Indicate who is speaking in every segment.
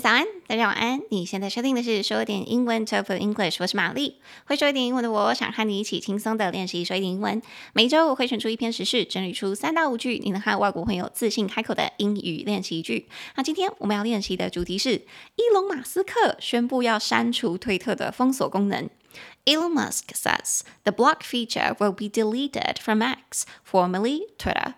Speaker 1: 早安，大家晚安。你现在收听的是说点英文，Talk English。我是玛丽，会说一点英文的我，想和你一起轻松的练习说一点英文。每周我会选出一篇时事，整理出三到五句，你能和外国朋友自信开口的英语练习句。那今天我们要练习的主题是：伊隆马斯克宣布要删除推特的封锁功能。Elon Musk says the block feature will be deleted from X, formerly Twitter.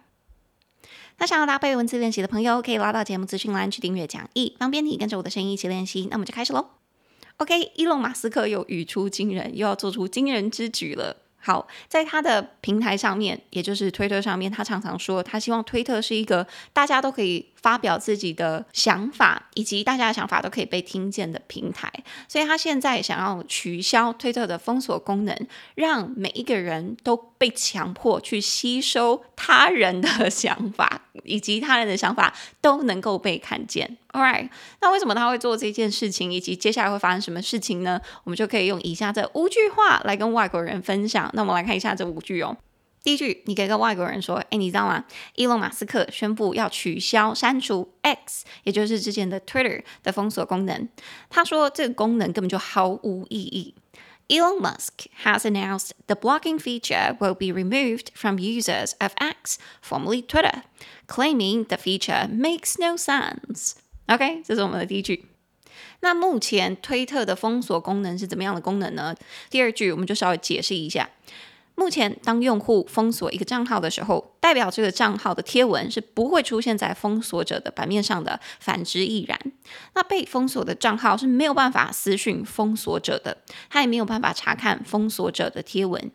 Speaker 1: 那想要搭配文字练习的朋友，可以拉到节目资讯栏去订阅讲义，方便你跟着我的声音一起练习。那我们就开始喽。OK，伊隆马斯克又语出惊人，又要做出惊人之举了。好，在他的平台上面，也就是推特上面，他常常说，他希望推特是一个大家都可以发表自己的想法，以及大家的想法都可以被听见的平台，所以他现在想要取消推特的封锁功能，让每一个人都被强迫去吸收他人的想法，以及他人的想法都能够被看见。All right，那为什么他会做这件事情，以及接下来会发生什么事情呢？我们就可以用以下这五句话来跟外国人分享。那我们来看一下这五句哦。第一句，你可以跟外国人说：“哎，你知道吗？伊隆马斯克宣布要取消、删除 X，也就是之前的 Twitter 的封锁功能。他说这个功能根本就毫无意义。Elon Musk has announced the blocking feature will be removed from users of X, formerly Twitter, claiming the feature makes no sense. OK，这是我们的第一句。那目前推特的封锁功能是怎么样的功能呢？第二句我们就稍微解释一下。” 目前，当用户封锁一个账号的时候，代表这个账号的贴文是不会出现在封锁者的版面上的，反之亦然。那被封锁的账号是没有办法私讯封锁者的，他也没有办法查看封锁者的贴文。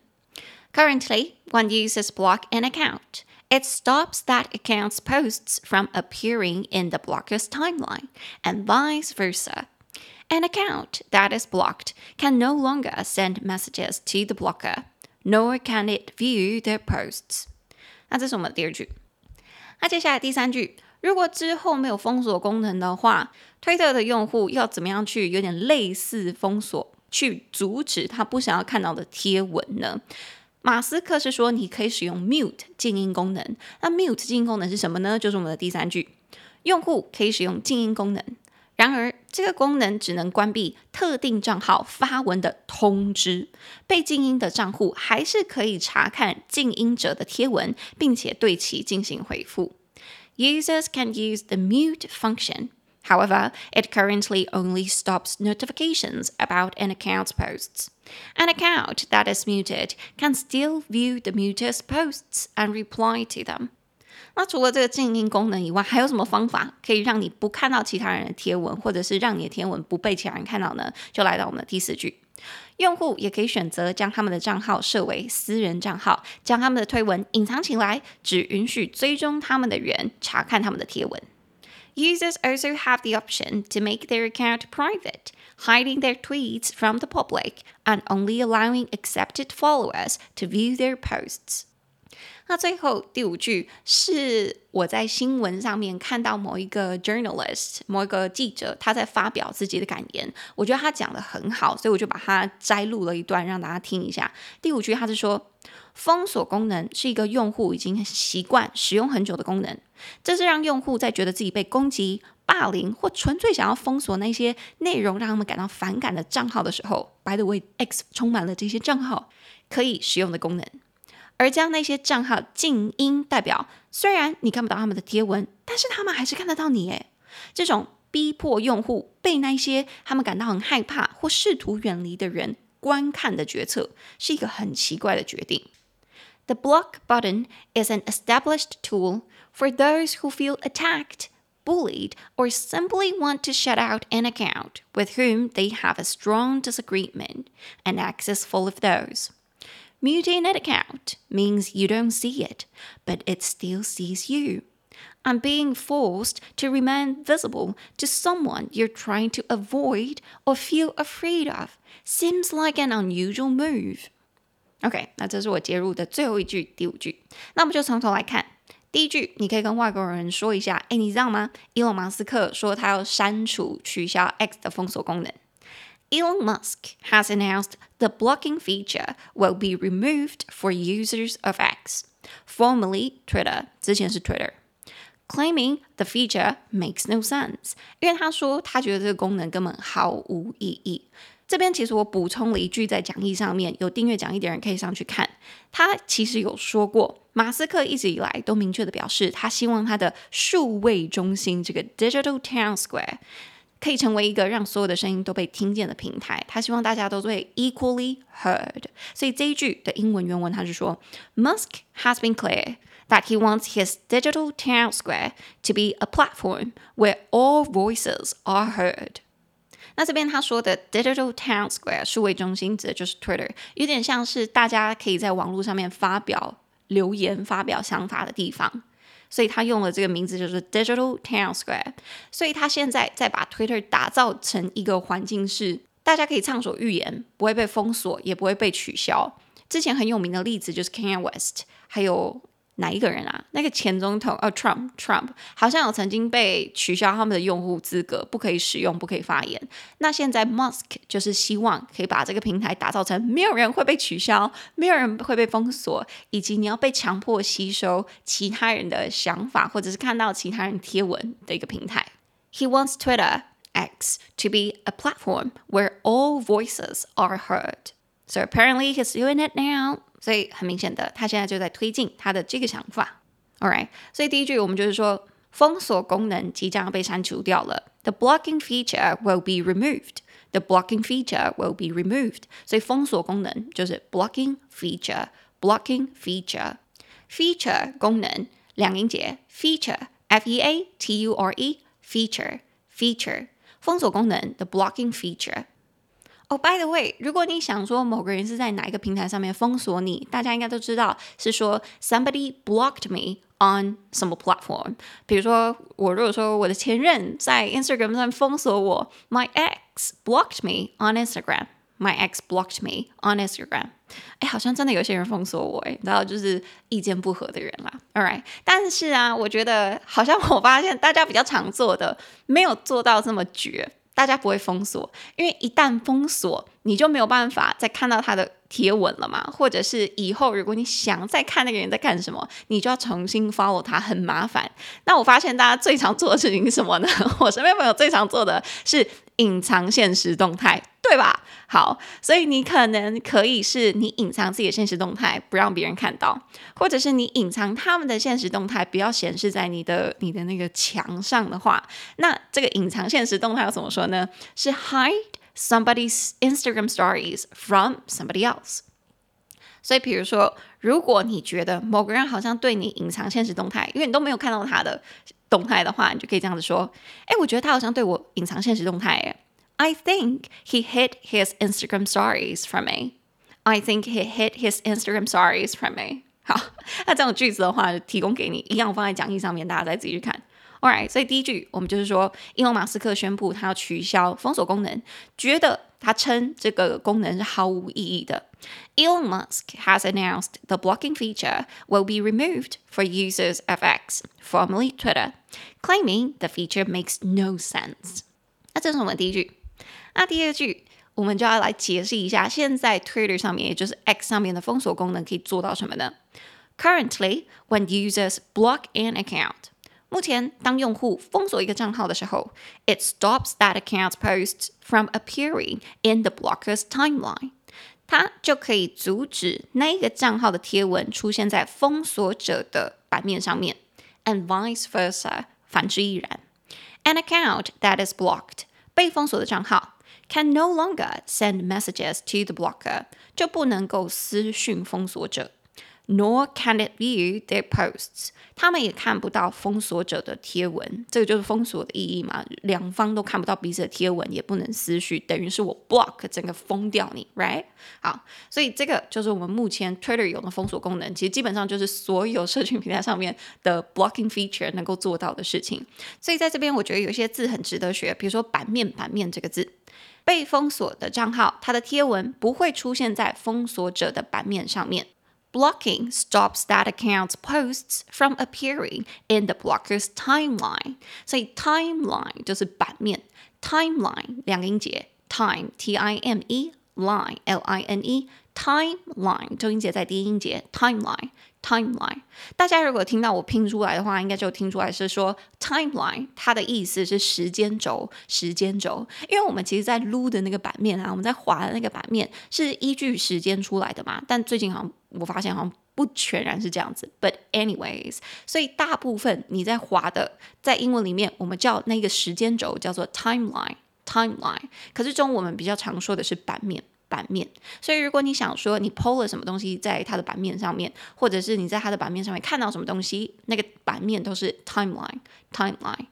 Speaker 1: Currently, when users block an account, it stops that account's posts from appearing in the blocker's timeline, and vice versa. An account that is blocked can no longer send messages to the blocker. Nor can it view their posts。那这是我们的第二句。那接下来第三句，如果之后没有封锁功能的话，推特的用户要怎么样去有点类似封锁，去阻止他不想要看到的贴文呢？马斯克是说你可以使用 mute 静音功能。那 mute 静音功能是什么呢？就是我们的第三句，用户可以使用静音功能。然而，这个功能只能关闭特定账号发文的通知，被静音的账户还是可以查看静音者的贴文，并且对其进行回复。Users can use the mute function. However, it currently only stops notifications about an account's posts. An account that is muted can still view the muter's posts and reply to them. 那除了这个静音功能以外，还有什么方法可以让你不看到其他人的贴文，或者是让你的贴文不被其他人看到呢？就来到我们的第四句，用户也可以选择将他们的账号设为私人账号，将他们的推文隐藏起来，只允许追踪他们的人查看他们的贴文。Users also have the option to make their account private, hiding their tweets from the public and only allowing accepted followers to view their posts. 那最后第五句是我在新闻上面看到某一个 journalist，某一个记者他在发表自己的感言，我觉得他讲的很好，所以我就把它摘录了一段让大家听一下。第五句他是说，封锁功能是一个用户已经习惯使用很久的功能，这是让用户在觉得自己被攻击、霸凌或纯粹想要封锁那些内容让他们感到反感的账号的时候，by the way，X 充满了这些账号可以使用的功能。而将那些账号静音，代表虽然你看不到他们的贴文，但是他们还是看得到你。诶，这种逼迫用户被那些他们感到很害怕或试图远离的人观看的决策，是一个很奇怪的决定。The block button is an established tool for those who feel attacked, bullied, or simply want to shut out an account with whom they have a strong disagreement. And X is full of those. Muting an account means you don't see it, but it still sees you. And being forced to remain visible to someone you're trying to avoid or feel afraid of seems like an unusual move. OK，那这是我接入的最后一句，第五句。那我们就从头来看。第一句，你可以跟外国人说一下，诶，你知道吗？伊隆马斯克说他要删除、取消 X 的封锁功能。 Elon Musk has announced the blocking feature will be removed for users of X, formerly Twitter. 之前是 Twitter. claiming the feature makes no sense，因为他说他觉得这个功能根本毫无意义。这边其实我补充了一句，在讲义上面有订阅讲义的人可以上去看。他其实有说过，马斯克一直以来都明确的表示，他希望他的数位中心这个 Digital Town Square 可以成为一个让所有的声音都被听见的平台。他希望大家都会 equally heard。所以这一句的英文原文他是说，Musk has been clear that he wants his Digital Town Square to be a platform where all voices are heard。那这边他说的 Digital Town Square 数位中心指的就是 Twitter，有点像是大家可以在网络上面发表留言、发表想法的地方，所以他用了这个名字就是 Digital Town Square。所以他现在在把 Twitter 打造成一个环境是大家可以畅所欲言，不会被封锁，也不会被取消。之前很有名的例子就是 Kanye West，还有。哪一个人啊？那个前总统哦，Trump，Trump 好像有曾经被取消他们的用户资格，不可以使用，不可以发言。那现在 Musk 就是希望可以把这个平台打造成没有人会被取消，没有人会被封锁，以及你要被强迫吸收其他人的想法，或者是看到其他人贴文的一个平台。He wants Twitter X to be a platform where all voices are heard. So apparently he's doing it now. 所以很明显的，他现在就在推进他的这个想法。All right，所以第一句我们就是说，封锁功能即将被删除掉了。The blocking feature will be removed. The blocking feature will be removed. 所以封锁功能就是 blocking feature，blocking feature。feature 功能两音节，feature，f e a t u r e，feature，feature。封锁功能 the blocking feature。哦、oh，by the way，如果你想说某个人是在哪一个平台上面封锁你，大家应该都知道是说 somebody blocked me on 什么 platform。比如说，我如果说我的前任在 Instagram 上封锁我，my ex blocked me on Instagram，my ex blocked me on Instagram。哎，好像真的有些人封锁我，哎，然后就是意见不合的人啦。All right，但是啊，我觉得好像我发现大家比较常做的，没有做到这么绝。大家不会封锁，因为一旦封锁，你就没有办法再看到他的贴文了嘛。或者是以后如果你想再看那个人在干什么，你就要重新 follow 他，很麻烦。那我发现大家最常做的事情是什么呢？我身边朋友最常做的是隐藏现实动态。对吧？好，所以你可能可以是你隐藏自己的现实动态，不让别人看到，或者是你隐藏他们的现实动态，不要显示在你的你的那个墙上的话，那这个隐藏现实动态要怎么说呢？是 hide somebody's Instagram stories from somebody else。所以，比如说，如果你觉得某个人好像对你隐藏现实动态，因为你都没有看到他的动态的话，你就可以这样子说：哎，我觉得他好像对我隐藏现实动态，哎。I think he hid his Instagram stories from me. I think he hid his Instagram stories from me. 好，那这种句子的话，就提供给你，一样放在讲义上面，大家再自己去看。All right，所以第一句我们就是说，伊隆马斯克宣布他要取消封锁功能，觉得他称这个功能是毫无意义的。Elon Musk has announced the blocking feature will be removed for users of X, formerly Twitter, claiming the feature makes no sense. 那这是我们第一句。那第二句，我们就要来解释一下，现在 Twitter 上面，也就是 X 上面的封锁功能可以做到什么呢？Currently, when users block an account， 目前当用户封锁一个账号的时候，it stops that account's posts from appearing in the blocker's timeline，它就可以阻止那一个账号的贴文出现在封锁者的版面上面，and vice versa，反之亦然。An account that is blocked，被封锁的账号。Can no longer send messages to the blocker，就不能够私讯封锁者。 Nor can it view their posts，他们也看不到封锁者的贴文。这个就是封锁的意义嘛，两方都看不到彼此的贴文，也不能私讯，等于是我 block 整个封掉你，right？好，所以这个就是我们目前 Twitter 有的封锁功能，其实基本上就是所有社群平台上面的 blocking feature 能够做到的事情。所以在这边，我觉得有些字很值得学，比如说版面，版面这个字。被封锁的账号，它的贴文不会出现在封锁者的版面上面。Blocking stops that account's posts from appearing in the blocker's timeline。所以 timeline 就是版面，timeline 两个音节，time T I M E line，l i n e，timeline，重音节在第一音节，timeline。 Timeline，大家如果听到我拼出来的话，应该就听出来是说 timeline，它的意思是时间轴，时间轴。因为我们其实，在撸的那个版面啊，我们在滑的那个版面是依据时间出来的嘛。但最近好像我发现好像不全然是这样子。But anyways，所以大部分你在滑的，在英文里面我们叫那个时间轴叫做 timeline，timeline。可是中我们比较常说的是版面。版面，所以如果你想说你 PO 了什么东西在它的版面上面，或者是你在它的版面上面看到什么东西，那个版面都是 timeline timeline。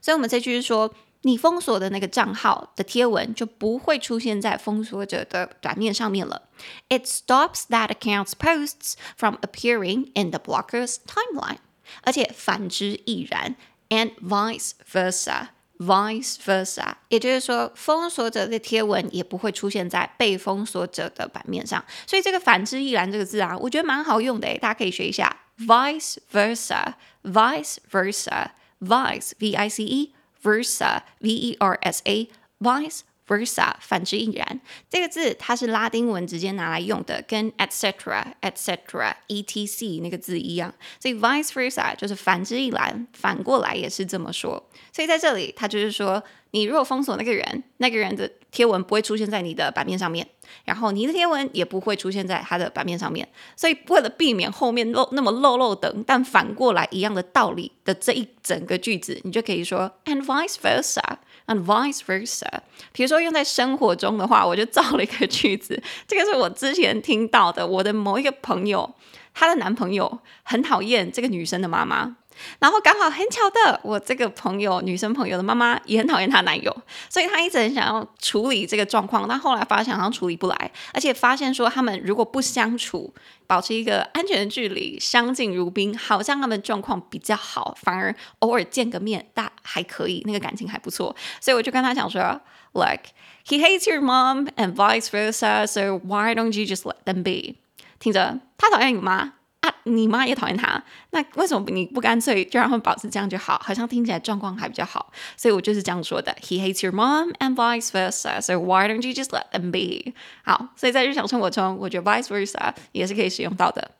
Speaker 1: 所以我们这句是说，你封锁的那个账号的贴文就不会出现在封锁者的版面上面了。It stops that account's posts from appearing in the blocker's timeline。而且反之亦然，and vice versa。Vice versa，也就是说，封锁者的贴文也不会出现在被封锁者的版面上。所以这个“反之亦然”这个字啊，我觉得蛮好用的诶，大家可以学一下。Vice versa，vice versa，vice v i c e versa v e r s a vice。Versa 反之亦然，这个字它是拉丁文直接拿来用的，跟 etc etc etc 那个字一样，所以 vice versa 就是反之亦然，反过来也是这么说。所以在这里，它就是说，你如果封锁那个人，那个人的贴文不会出现在你的版面上面，然后你的贴文也不会出现在他的版面上面。所以为了避免后面漏那么漏漏等，但反过来一样的道理的这一整个句子，你就可以说 and vice versa。And vice versa，比如说用在生活中的话，我就造了一个句子。这个是我之前听到的，我的某一个朋友，她的男朋友很讨厌这个女生的妈妈。然后刚好很巧的，我这个朋友女生朋友的妈妈也很讨厌她男友，所以她一直很想要处理这个状况，但后来发现好像处理不来，而且发现说他们如果不相处，保持一个安全的距离，相敬如宾，好像他们状况比较好，反而偶尔见个面，但还可以，那个感情还不错，所以我就跟他讲说，Look, he hates your mom and vice versa, so why don't you just let them be？听着，他讨厌你妈。啊，你妈也讨厌他，那为什么你不干脆就让他们保持这样就好？好像听起来状况还比较好，所以我就是这样说的。He hates your mom and vice versa, so why don't you just let them be？好，所以在日常生活中，我觉得 vice versa 也是可以使用到的。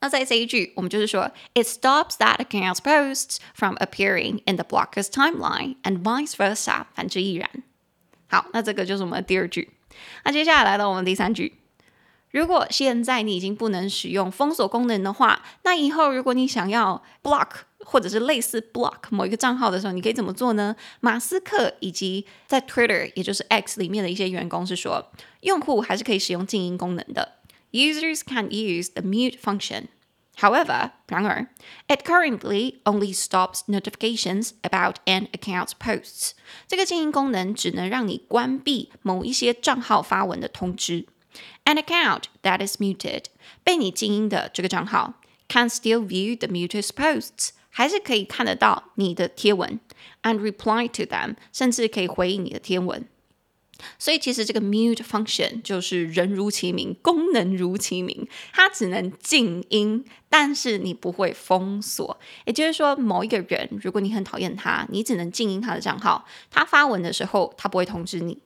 Speaker 1: 那在这一句，我们就是说，It stops that account's posts from appearing in the blocker's timeline and vice versa，反之亦然。好，那这个就是我们的第二句。那接下来来到我们第三句。 如果现在你已经不能使用封锁功能的话，那以后如果你想要 block 或者是类似 block 某一个账号的时候，你可以怎么做呢？马斯克以及在 Twitter 也就是 X 里面的一些员工是说，用户还是可以使用静音功能的。Users can use the mute function. However，然而，it currently only stops notifications about an account's posts. 这个静音功能只能让你关闭某一些账号发文的通知。An account that is muted，被你静音的这个账号，can still view the muted posts，还是可以看得到你的贴文，and reply to them，甚至可以回应你的贴文。所以其实这个 mute function 就是人如其名，功能如其名，它只能静音，但是你不会封锁。也就是说，某一个人，如果你很讨厌他，你只能静音他的账号，他发文的时候，他不会通知你。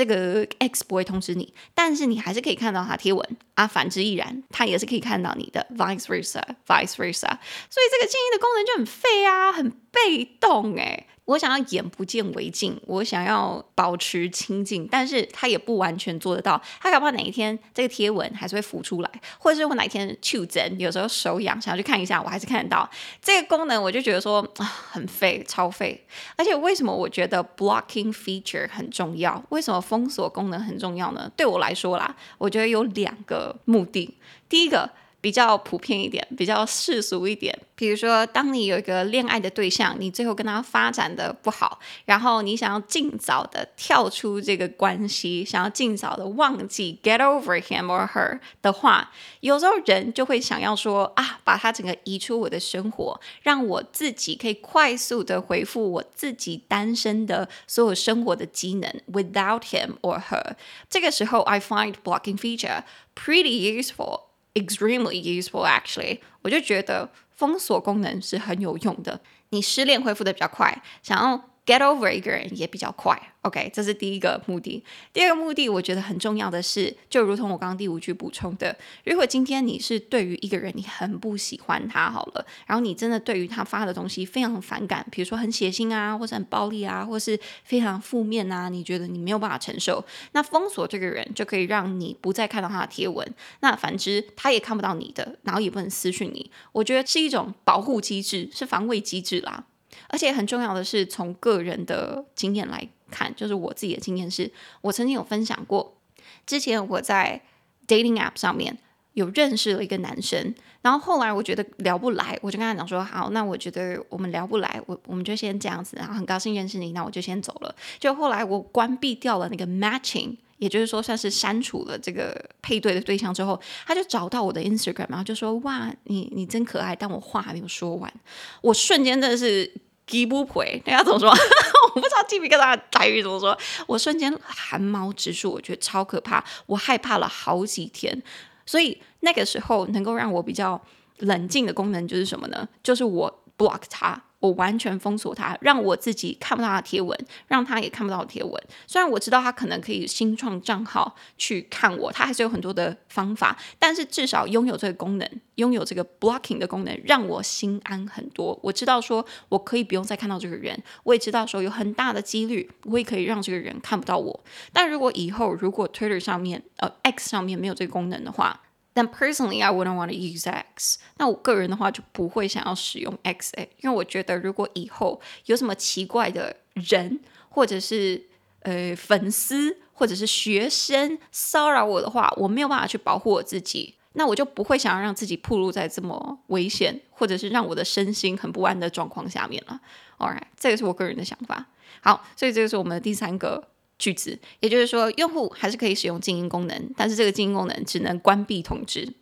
Speaker 1: 这个 X 不会通知你，但是你还是可以看到他贴文啊。反之亦然，他也是可以看到你的 vice versa，vice versa。所以这个静音的功能就很废啊，很被动诶。我想要眼不见为净，我想要保持清静，但是他也不完全做得到。他搞不好哪一天这个贴文还是会浮出来，或者是我哪一天去整，有时候手痒想要去看一下，我还是看得到这个功能。我就觉得说啊，很废，超废。而且为什么我觉得 blocking feature 很重要？为什么封锁功能很重要呢？对我来说啦，我觉得有两个目的。第一个。比较普遍一点，比较世俗一点。比如说，当你有一个恋爱的对象，你最后跟他发展的不好，然后你想要尽早的跳出这个关系，想要尽早的忘记 get over him or her 的话，有时候人就会想要说啊，把他整个移出我的生活，让我自己可以快速的恢复我自己单身的所有生活的机能 without him or her。这个时候，I find blocking feature pretty useful。Extremely useful, actually，我就觉得封锁功能是很有用的。你失恋恢复的比较快，想要 get over 一个人也比较快。OK，这是第一个目的。第二个目的，我觉得很重要的是，就如同我刚刚第五句补充的，如果今天你是对于一个人你很不喜欢他好了，然后你真的对于他发的东西非常反感，比如说很血腥啊，或者很暴力啊，或是非常负面啊，你觉得你没有办法承受，那封锁这个人就可以让你不再看到他的贴文。那反之，他也看不到你的，然后也不能私讯你。我觉得是一种保护机制，是防卫机制啦。而且很重要的是，从个人的经验来看，就是我自己的经验是，我曾经有分享过，之前我在 dating app 上面有认识了一个男生，然后后来我觉得聊不来，我就跟他讲说，好，那我觉得我们聊不来，我我们就先这样子，然后很高兴认识你，那我就先走了。就后来我关闭掉了那个 matching。也就是说，算是删除了这个配对的对象之后，他就找到我的 Instagram，然后就说：“哇，你你真可爱。”但我话还没有说完，我瞬间真的是鸡不回，那要怎么说？我不知道鸡皮疙瘩台语怎么说。我瞬间汗毛直竖，我觉得超可怕，我害怕了好几天。所以那个时候能够让我比较冷静的功能就是什么呢？就是我 block 他。我完全封锁他，让我自己看不到他贴文，让他也看不到贴文。虽然我知道他可能可以新创账号去看我，他还是有很多的方法，但是至少拥有这个功能，拥有这个 blocking 的功能，让我心安很多。我知道说我可以不用再看到这个人，我也知道说有很大的几率我也可以让这个人看不到我。但如果以后如果 Twitter 上面呃 X 上面没有这个功能的话，但 personally, I wouldn't want to use X。那我个人的话就不会想要使用 X，因为我觉得如果以后有什么奇怪的人，或者是呃粉丝，或者是学生骚扰我的话，我没有办法去保护我自己，那我就不会想要让自己暴露在这么危险，或者是让我的身心很不安的状况下面了。All right，这个是我个人的想法。好，所以这个是我们的第三个。句子，也就是说，用户还是可以使用静音功能，但是这个静音功能只能关闭通知。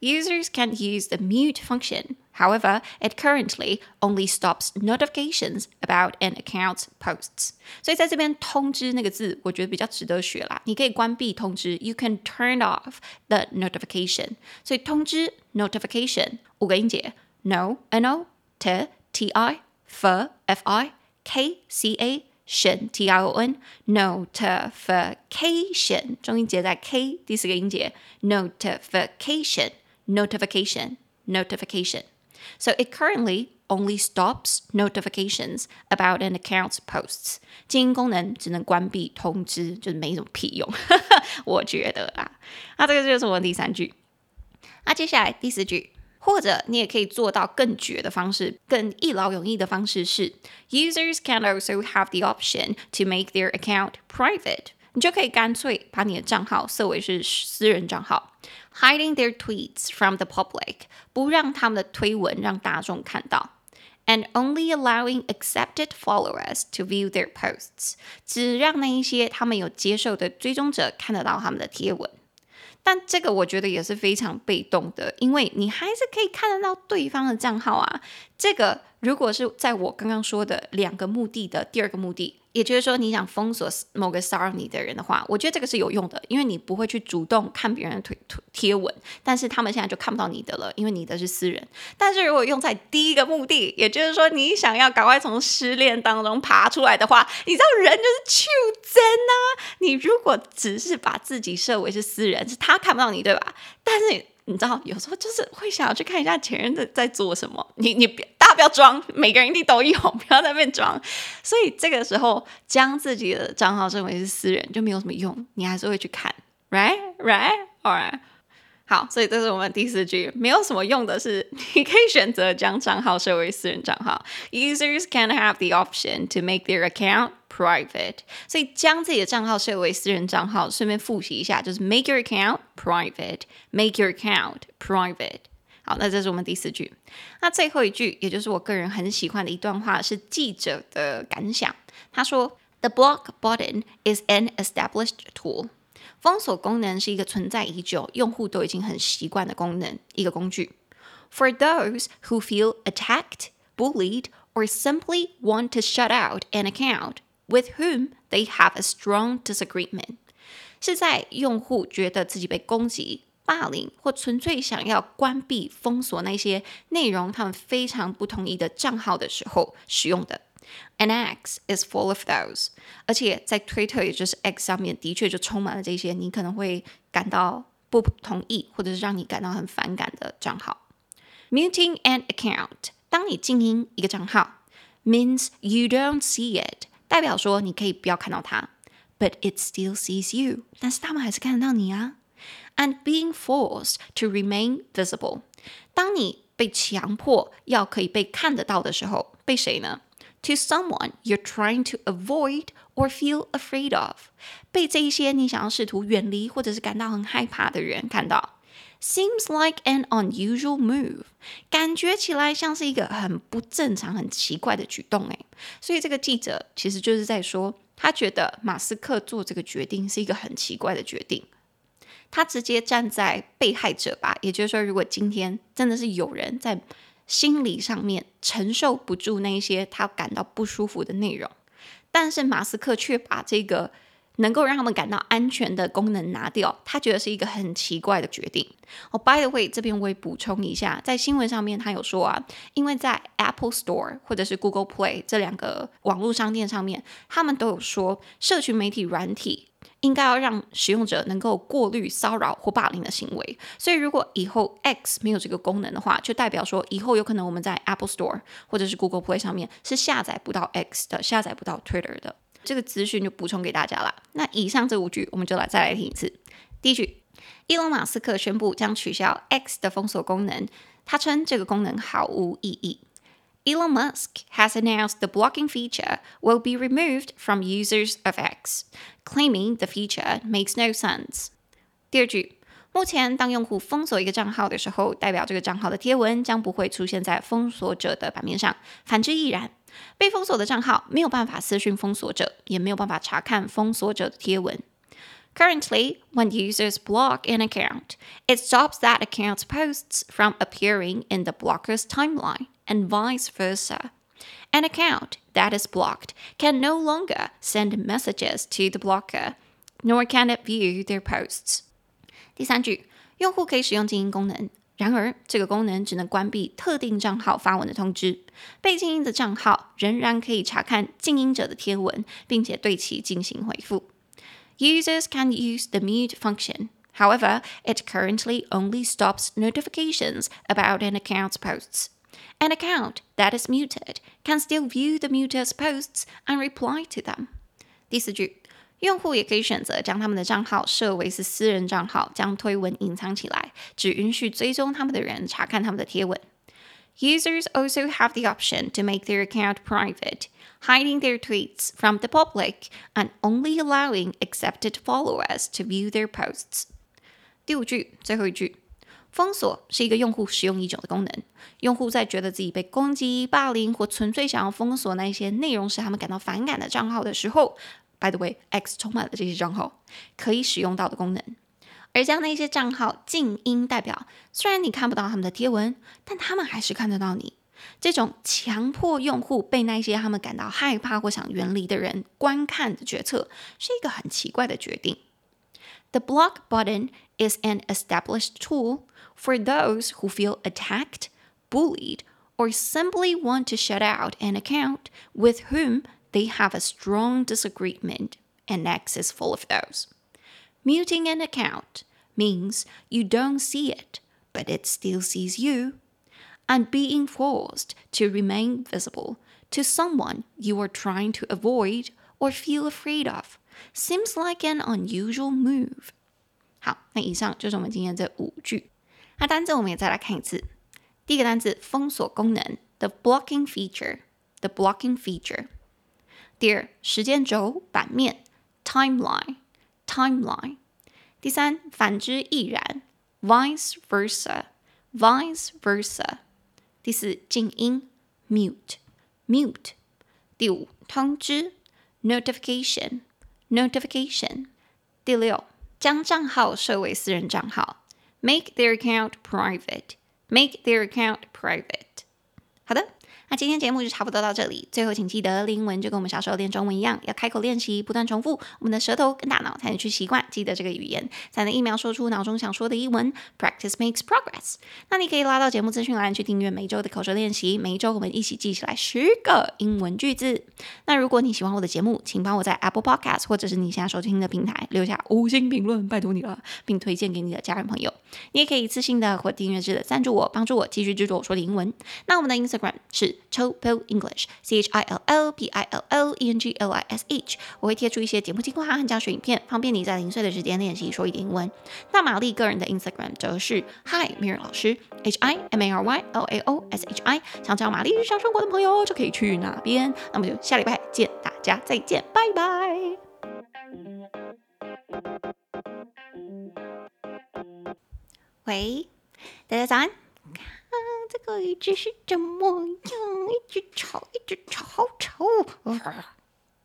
Speaker 1: Users can use the mute function. However, it currently only stops notifications about an account's posts. 所以在这边“通知”那个字，我觉得比较值得学啦。你可以关闭通知，You can turn off the notification. 所以通知 （notification） 五个音节：no, no, t, t, i, f, f, i, k, c, a。 tion t i o n notification 中音节在 k 第四个音节 notification notification notification so it currently only stops notifications about an account's posts 静音功能只能关闭通知，就是没什么屁用，我觉得啦。那这个就是我们第三句。那接下来第四句。 或者你也可以做到更绝的方式，更一劳永逸的方式是，Users can also have the option to make their account private。你就可以干脆把你的账号设为是私人账号，hiding their tweets from the public，不让他们的推文让大众看到，and only allowing accepted followers to view their posts，只让那一些他们有接受的追踪者看得到他们的贴文。 但这个我觉得也是非常被动的，因为你还是可以看得到对方的账号啊。这个如果是在我刚刚说的两个目的的第二个目的。也就是说，你想封锁某个骚扰你的人的话，我觉得这个是有用的，因为你不会去主动看别人的推推贴文，但是他们现在就看不到你的了，因为你的是私人。但是如果用在第一个目的，也就是说你想要赶快从失恋当中爬出来的话，你知道人就是求真啊。你如果只是把自己设为是私人，是他看不到你，对吧？但是。你知道，有时候就是会想要去看一下前任的在做什么。你你别，不要装，每个人一定都有，不要在那边装。所以这个时候将自己的账号认为是私人就没有什么用，你还是会去看，right right alright。好，所以这是我们第四句，没有什么用的是，你可以选择将账号设为私人账号。Users can have the option to make their account private，所以将自己的账号设为私人账号，顺便复习一下，就是 make your account private，make your account private。好，那这是我们第四句。那最后一句，也就是我个人很喜欢的一段话，是记者的感想。他说：“The block button is an established tool。”封锁功能是一个存在已久、用户都已经很习惯的功能，一个工具。For those who feel attacked, bullied, or simply want to shut out an account with whom they have a strong disagreement，是在用户觉得自己被攻击、 霸凌，或纯粹想要关闭、封锁那些内容他们非常不同意的账号的时候使用的。An X is full of those，而且在推特，也就是 X 上面，的确就充满了这些你可能会感到不同意，或者是让你感到很反感的账号。Muting an account，当你静音一个账号，means you don't see it，代表说你可以不要看到它，but it still sees you，但是他们还是看得到你啊。And being forced to remain visible，当你被强迫要可以被看得到的时候，被谁呢？To someone you're trying to avoid or feel afraid of，被这一些你想要试图远离或者是感到很害怕的人看到，seems like an unusual move，感觉起来像是一个很不正常、很奇怪的举动诶。所以这个记者其实就是在说，他觉得马斯克做这个决定是一个很奇怪的决定。他直接站在被害者吧，也就是说，如果今天真的是有人在。心理上面承受不住那一些他感到不舒服的内容，但是马斯克却把这个能够让他们感到安全的功能拿掉，他觉得是一个很奇怪的决定。哦，by the way，这边我也补充一下，在新闻上面他有说啊，因为在 Apple Store 或者是 Google Play 这两个网络商店上面，他们都有说社群媒体软体。应该要让使用者能够过滤骚扰或霸凌的行为，所以如果以后 X 没有这个功能的话，就代表说以后有可能我们在 Apple Store 或者是 Google Play 上面是下载不到 X 的，下载不到 Twitter 的。这个资讯就补充给大家了。那以上这五句，我们就来再来听一次。第一句，伊隆马斯克宣布将取消 X 的封锁功能，他称这个功能毫无意义。Elon Musk has announced the blocking feature will be removed from users of X, claiming the feature makes no sense. 第二句，目前当用户封锁一个账号的时候，代表这个账号的贴文将不会出现在封锁者的版面上，反之亦然。被封锁的账号没有办法私讯封锁者，也没有办法查看封锁者的贴文。Currently, when users block an account, it stops that account's posts from appearing in the blocker's timeline. And vice versa. An account that is blocked can no longer send messages to the blocker, nor can it view their posts. 第三句，用户可以使用静音功能，然而这个功能只能关闭特定账号发文的通知。被静音的账号仍然可以查看静音者的贴文，并且对其进行回复。Users can use the mute function. However, it currently only stops notifications about an account's posts. An account that is muted can still view the muter's posts and reply to them. 第四句，用户也可以选择将他们的账号设为是私人账号，将推文隐藏起来，只允许追踪他们的人查看他们的贴文。Users also have the option to make their account private, hiding their tweets from the public and only allowing accepted followers to view their posts. 第五句，最后一句。 封锁是一个用户使用已久的功能。用户在觉得自己被攻击、霸凌或纯粹想要封锁那些内容使他们感到反感的账号的时候，by the way，X 充满了这些账号可以使用到的功能。而将那些账号静音，代表虽然你看不到他们的贴文，但他们还是看得到你。这种强迫用户被那些他们感到害怕或想远离的人观看的决策，是一个很奇怪的决定。The block button is an established tool for those who feel attacked, bullied, or simply want to shut out an account with whom they have a strong disagreement, and X is full of those. Muting an account means you don't see it, but it still sees you. And being forced to remain visible to someone you are trying to avoid or feel afraid of seems like an unusual move. 好，那以上就是我们今天这五句。 那单字我们也再来看一次。第一个单字封锁功能，the blocking feature，the blocking feature。第二，时间轴版面，timeline，timeline。第三，反之亦然，vice versa，vice versa。第四，静音，mute，mute。第五，通知，notification，notification。第六，将账号设为私人账号。Make their account private. Make their account private. 好的，那今天节目就差不多到这里。最后，请记得英文就跟我们小时候练中文一样，要开口练习，不断重复，我们的舌头跟大脑才能去习惯记得这个语言，才能一秒说出脑中想说的英文。Practice makes progress。那你可以拉到节目资讯栏去订阅每周的口说练习，每一周我们一起记起来十个英文句子。那如果你喜欢我的节目，请帮我在 Apple Podcast 或者是你现在收听的平台留下五星评论，拜托你了，并推荐给你的家人朋友。你也可以一次性的或订阅制的赞助我，帮助我继续制作我说的英文。那我们的 Instagram 是 Chill English，C H I L L P I L L E N G L I S H，我会贴出一些节目精华和教学影片，方便你在零碎的时间练习说一点英文。那玛丽个人的 Instagram 则是 Hi Mary 老师，H I M A R Y L A O S H I，想知道玛丽日常生活的朋友就可以去那边。那么就下礼拜见，大家再见，拜拜。喂，大家早安。啊这个一直是怎么样？一直吵，一直吵，好吵。